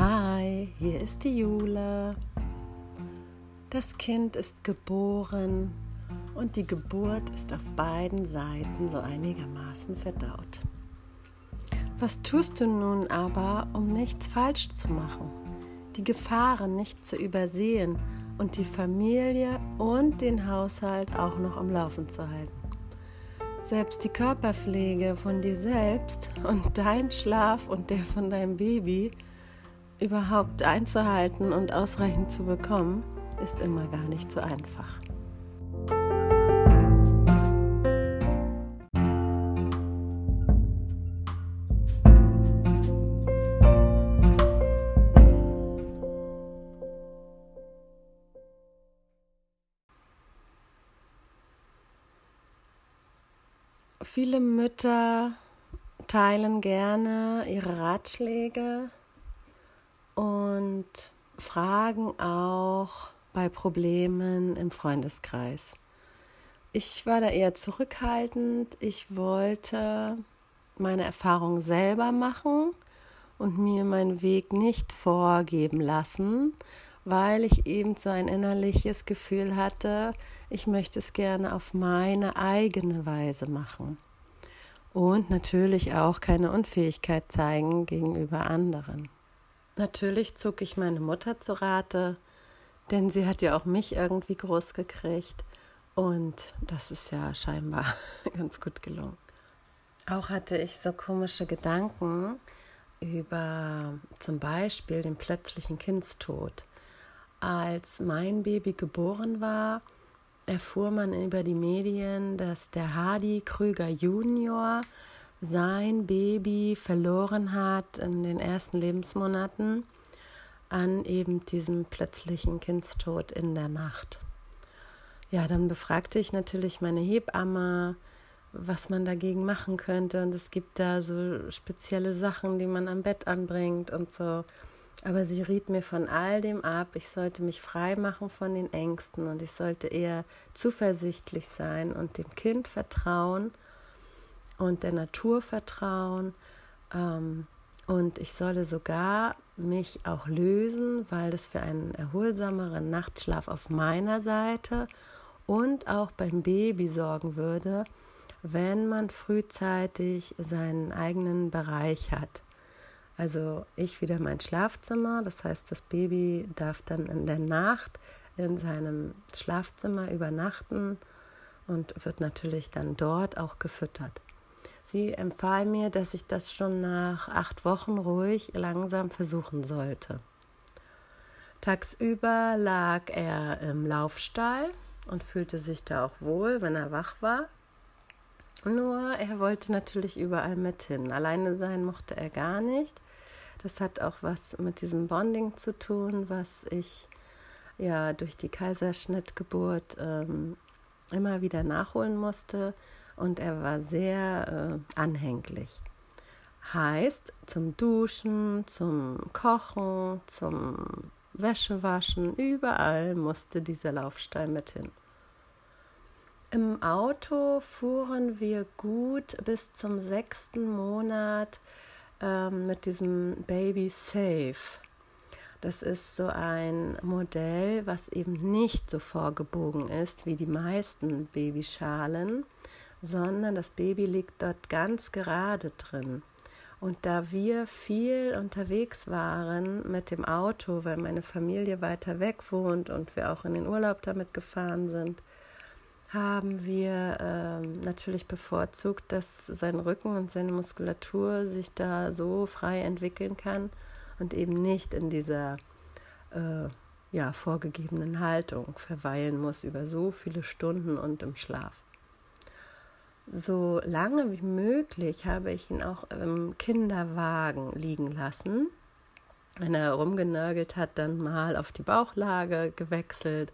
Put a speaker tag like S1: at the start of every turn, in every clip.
S1: Hi, hier ist die Jule. Das Kind ist geboren und die Geburt ist auf beiden Seiten so einigermaßen verdaut. Was tust du nun aber, um nichts falsch zu machen, die Gefahren nicht zu übersehen und die Familie und den Haushalt auch noch am Laufen zu halten? Selbst die Körperpflege von dir selbst und dein Schlaf und der von deinem Baby überhaupt einzuhalten und ausreichend zu bekommen, ist immer gar nicht so einfach. Viele Mütter teilen gerne ihre Ratschläge und fragen auch bei Problemen im Freundeskreis. Ich war da eher zurückhaltend. Ich wollte meine Erfahrung selber machen und mir meinen Weg nicht vorgeben lassen, weil ich eben so ein innerliches Gefühl hatte, ich möchte es gerne auf meine eigene Weise machen. Und natürlich auch keine Unfähigkeit zeigen gegenüber anderen. Natürlich zog ich meine Mutter zu Rate, denn sie hat ja auch mich irgendwie groß gekriegt. Und das ist ja scheinbar ganz gut gelungen. Auch hatte ich so komische Gedanken über zum Beispiel den plötzlichen Kindstod. Als mein Baby geboren war, erfuhr man über die Medien, dass der Hardy Krüger Junior sein Baby verloren hat in den ersten Lebensmonaten an eben diesem plötzlichen Kindstod in der Nacht. Ja, dann befragte ich natürlich meine Hebamme, was man dagegen machen könnte. Und es gibt da so spezielle Sachen, die man am Bett anbringt und so. Aber sie riet mir von all dem ab. Ich sollte mich frei machen von den Ängsten und ich sollte eher zuversichtlich sein und dem Kind vertrauen und der Natur vertrauen. Ähm, und ich solle sogar mich auch lösen, weil das für einen erholsameren Nachtschlaf auf meiner Seite und auch beim Baby sorgen würde, wenn man frühzeitig seinen eigenen Bereich hat. Also ich wieder mein Schlafzimmer, das heißt, das Baby darf dann in der Nacht in seinem Schlafzimmer übernachten und wird natürlich dann dort auch gefüttert. Sie empfahl mir, dass ich das schon nach acht Wochen ruhig langsam versuchen sollte. Tagsüber lag er im Laufstall und fühlte sich da auch wohl, wenn er wach war. Nur er wollte natürlich überall mit hin. Alleine sein mochte er gar nicht. Das hat auch was mit diesem Bonding zu tun, was ich ja durch die Kaiserschnittgeburt ähm, immer wieder nachholen musste und er war sehr äh, anhänglich. Heißt, zum Duschen, zum Kochen, zum Wäschewaschen, überall musste dieser Laufstall mit hin. Im Auto fuhren wir gut bis zum sechsten Monat äh, mit diesem Baby Safe. Das ist so ein Modell, was eben nicht so vorgebogen ist wie die meisten Babyschalen, sondern das Baby liegt dort ganz gerade drin. Und da wir viel unterwegs waren mit dem Auto, weil meine Familie weiter weg wohnt und wir auch in den Urlaub damit gefahren sind, haben wir äh, natürlich bevorzugt, dass sein Rücken und seine Muskulatur sich da so frei entwickeln kann und eben nicht in dieser äh, ja, vorgegebenen Haltung verweilen muss über so viele Stunden und im Schlaf so lange wie möglich habe ich ihn auch im Kinderwagen liegen lassen. Wenn er rumgenörgelt hat, dann mal auf die Bauchlage gewechselt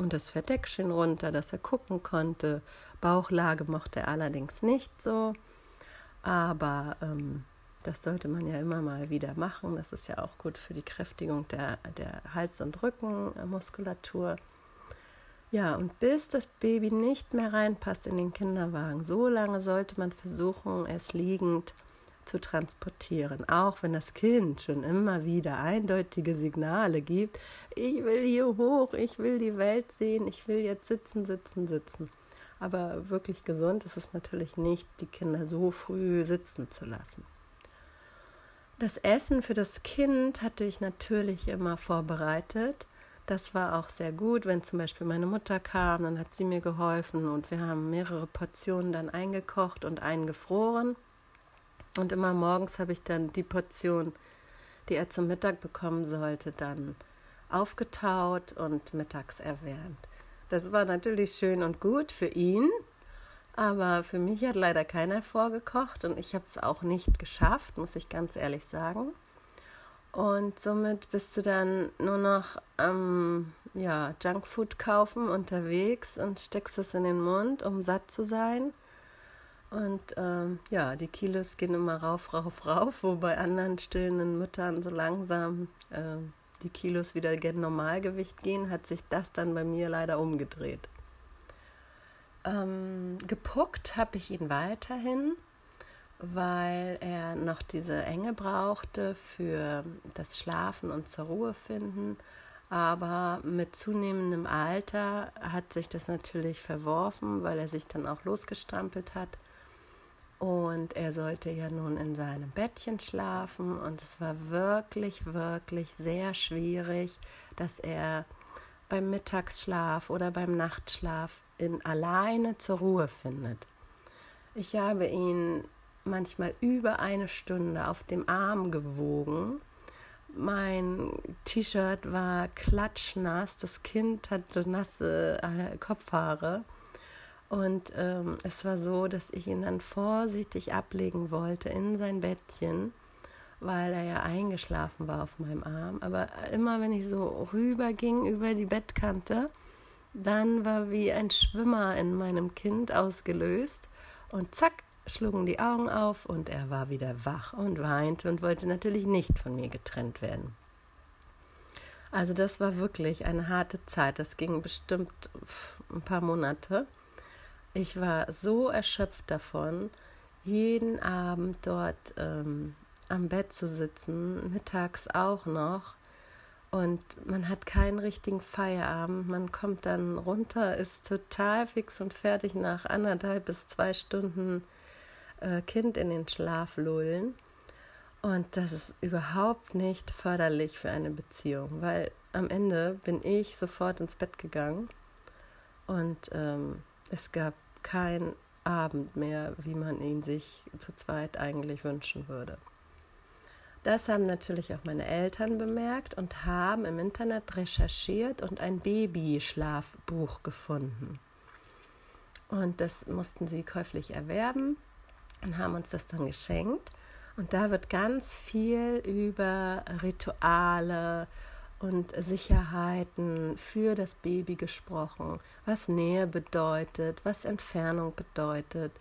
S1: und das Verdeckchen runter, dass er gucken konnte. Bauchlage mochte er allerdings nicht so, aber ähm, das sollte man ja immer mal wieder machen. Das ist ja auch gut für die Kräftigung der, der Hals- und Rückenmuskulatur. Ja, und bis das Baby nicht mehr reinpasst in den Kinderwagen, so lange sollte man versuchen, es liegend zu transportieren, auch wenn das Kind schon immer wieder eindeutige Signale gibt, ich will hier hoch, ich will die Welt sehen, ich will jetzt sitzen, sitzen, sitzen. Aber wirklich gesund ist es natürlich nicht, die Kinder so früh sitzen zu lassen. Das Essen für das Kind hatte ich natürlich immer vorbereitet. Das war auch sehr gut, wenn zum Beispiel meine Mutter kam, dann hat sie mir geholfen und wir haben mehrere Portionen dann eingekocht und eingefroren. Und immer morgens habe ich dann die Portion, die er zum Mittag bekommen sollte, dann aufgetaut und mittags erwärmt. Das war natürlich schön und gut für ihn, aber für mich hat leider keiner vorgekocht und ich habe es auch nicht geschafft, muss ich ganz ehrlich sagen. Und somit bist du dann nur noch am ja, Junkfood kaufen unterwegs und steckst es in den Mund, um satt zu sein. Und ähm, ja, die Kilos gehen immer rauf, rauf, rauf, wo bei anderen stillenden Müttern so langsam äh, die Kilos wieder gen Normalgewicht gehen, hat sich das dann bei mir leider umgedreht. Ähm, gepuckt habe ich ihn weiterhin, weil er noch diese Enge brauchte für das Schlafen und zur Ruhe finden. Aber mit zunehmendem Alter hat sich das natürlich verworfen, weil er sich dann auch losgestrampelt hat. Und er sollte ja nun in seinem Bettchen schlafen. Und es war wirklich, wirklich sehr schwierig, dass er beim Mittagsschlaf oder beim Nachtschlaf in alleine zur Ruhe findet. Ich habe ihn manchmal über eine Stunde auf dem Arm gewogen. Mein T-Shirt war klatschnass, das Kind hatte nasse äh, Kopfhaare. Und ähm, es war so, dass ich ihn dann vorsichtig ablegen wollte in sein Bettchen, weil er ja eingeschlafen war auf meinem Arm. Aber immer wenn ich so rüber ging über die Bettkante, dann war wie ein Schwimmer in meinem Kind ausgelöst und zack, schlugen die Augen auf und er war wieder wach und weinte und wollte natürlich nicht von mir getrennt werden. Also das war wirklich eine harte Zeit. Das ging bestimmt ein paar Monate. Ich war so erschöpft davon, jeden Abend dort ähm, am Bett zu sitzen, mittags auch noch und man hat keinen richtigen Feierabend. Man kommt dann runter, ist total fix und fertig nach anderthalb bis zwei Stunden äh, Kind in den Schlaf lullen. Und das ist überhaupt nicht förderlich für eine Beziehung, weil am Ende bin ich sofort ins Bett gegangen und ähm, es gab keinen Abend mehr, wie man ihn sich zu zweit eigentlich wünschen würde. Das haben natürlich auch meine Eltern bemerkt und haben im Internet recherchiert und ein Babyschlafbuch gefunden. Und das mussten sie käuflich erwerben und haben uns das dann geschenkt. Und da wird ganz viel über Rituale und Sicherheiten für das Baby gesprochen, was Nähe bedeutet, was Entfernung bedeutet.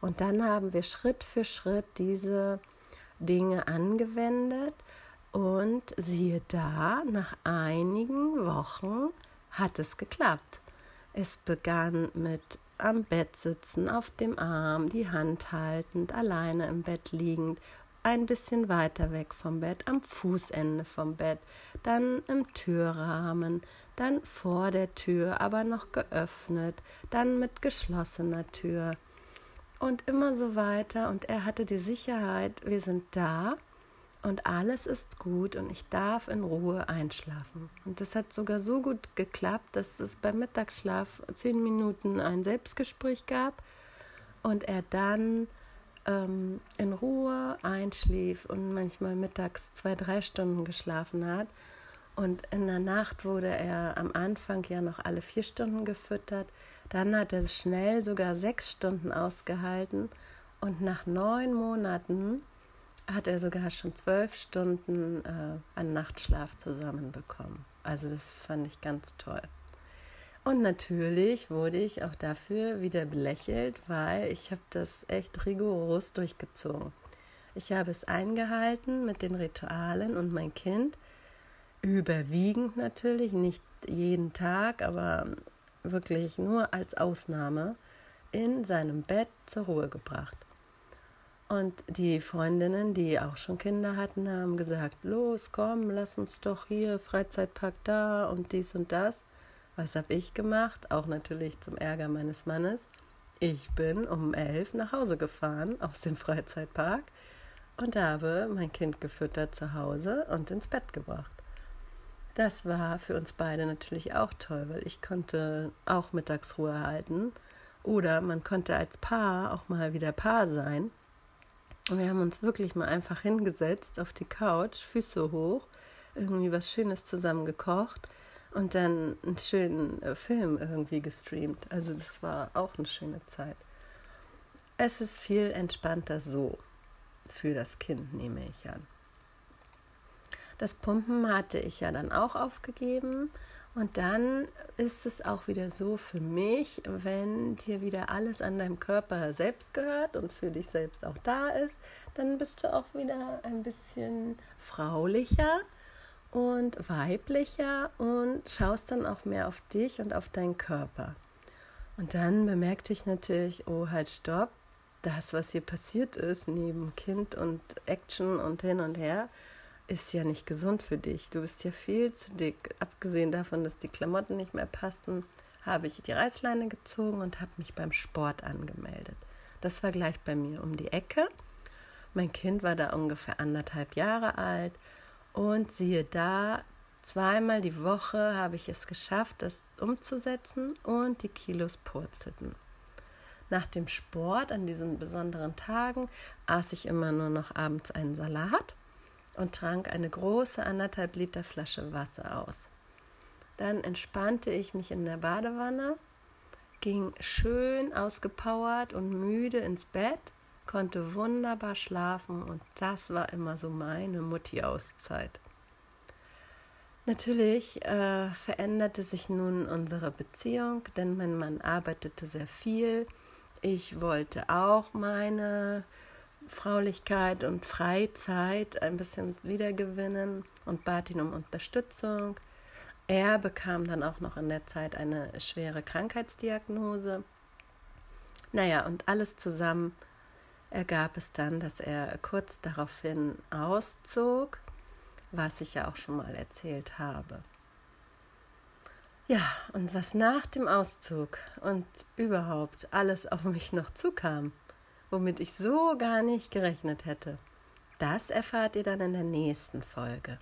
S1: Und dann haben wir Schritt für Schritt diese Dinge angewendet und siehe da, nach einigen Wochen hat es geklappt. Es begann mit am Bett sitzen, auf dem Arm, die Hand haltend, alleine im Bett liegend, ein bisschen weiter weg vom Bett, am Fußende vom Bett, dann im Türrahmen, dann vor der Tür, aber noch geöffnet, dann mit geschlossener Tür und immer so weiter. Und er hatte die Sicherheit, wir sind da und alles ist gut und ich darf in Ruhe einschlafen. Und das hat sogar so gut geklappt, dass es beim Mittagsschlaf zehn Minuten ein Selbstgespräch gab und er dann ähm, in Ruhe einschlief und manchmal mittags zwei, drei Stunden geschlafen hat. Und in der Nacht wurde er am Anfang ja noch alle vier Stunden gefüttert. Dann hat er schnell sogar sechs Stunden ausgehalten. Und nach neun Monaten hat er sogar schon zwölf Stunden äh, an Nachtschlaf zusammenbekommen. Also das fand ich ganz toll. Und natürlich wurde ich auch dafür wieder belächelt, weil ich habe das echt rigoros durchgezogen. Ich habe es eingehalten mit den Ritualen und mein Kind überwiegend natürlich, nicht jeden Tag, aber wirklich nur als Ausnahme in seinem Bett zur Ruhe gebracht. Und die Freundinnen, die auch schon Kinder hatten, haben gesagt, los, komm, lass uns doch hier, Freizeitpark da und dies und das. Was habe ich gemacht? Auch natürlich zum Ärger meines Mannes. Ich bin um elf nach Hause gefahren aus dem Freizeitpark und habe mein Kind gefüttert zu Hause und ins Bett gebracht. Das war für uns beide natürlich auch toll, weil ich konnte auch Mittagsruhe halten oder man konnte als Paar auch mal wieder Paar sein und wir haben uns wirklich mal einfach hingesetzt auf die Couch, Füße hoch, irgendwie was Schönes zusammen gekocht und dann einen schönen äh, Film irgendwie gestreamt. Also das war auch eine schöne Zeit. Es ist viel entspannter so für das Kind, nehme ich an. Das Pumpen hatte ich ja dann auch aufgegeben und dann ist es auch wieder so für mich, wenn dir wieder alles an deinem Körper selbst gehört und für dich selbst auch da ist, dann bist du auch wieder ein bisschen fraulicher und weiblicher und schaust dann auch mehr auf dich und auf deinen Körper. Und dann bemerkte ich natürlich, oh halt stopp, das, was hier passiert ist, neben Kind und Action und hin und her, ist ja nicht gesund für dich. Du bist ja viel zu dick. Abgesehen davon, dass die Klamotten nicht mehr passten, habe ich die Reißleine gezogen und habe mich beim Sport angemeldet. Das war gleich bei mir um die Ecke. Mein Kind war da ungefähr anderthalb Jahre alt und siehe da, zweimal die Woche habe ich es geschafft, das umzusetzen und die Kilos purzelten. Nach dem Sport an diesen besonderen Tagen aß ich immer nur noch abends einen Salat und trank eine große anderthalb Liter Flasche Wasser aus. Dann entspannte ich mich in der Badewanne, ging schön ausgepowert und müde ins Bett, konnte wunderbar schlafen und das war immer so meine Mutti-Auszeit. Natürlich äh, veränderte sich nun unsere Beziehung, denn mein Mann arbeitete sehr viel. Ich wollte auch meine Fraulichkeit und Freizeit ein bisschen wiedergewinnen und bat ihn um Unterstützung. Er bekam dann auch noch in der Zeit eine schwere Krankheitsdiagnose. Naja, und alles zusammen ergab es dann, dass er kurz daraufhin auszog, was ich ja auch schon mal erzählt habe. Ja, und was nach dem Auszug und überhaupt alles auf mich noch zukam, womit ich so gar nicht gerechnet hätte. Das erfahrt ihr dann in der nächsten Folge.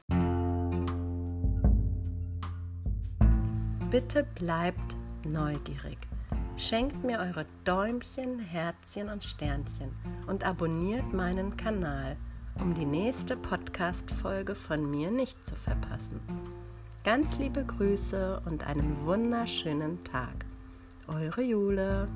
S1: Bitte bleibt neugierig. Schenkt mir eure Däumchen, Herzchen und Sternchen und abonniert meinen Kanal, um die nächste Podcast-Folge von mir nicht zu verpassen. Ganz liebe Grüße und einen wunderschönen Tag. Eure Jule.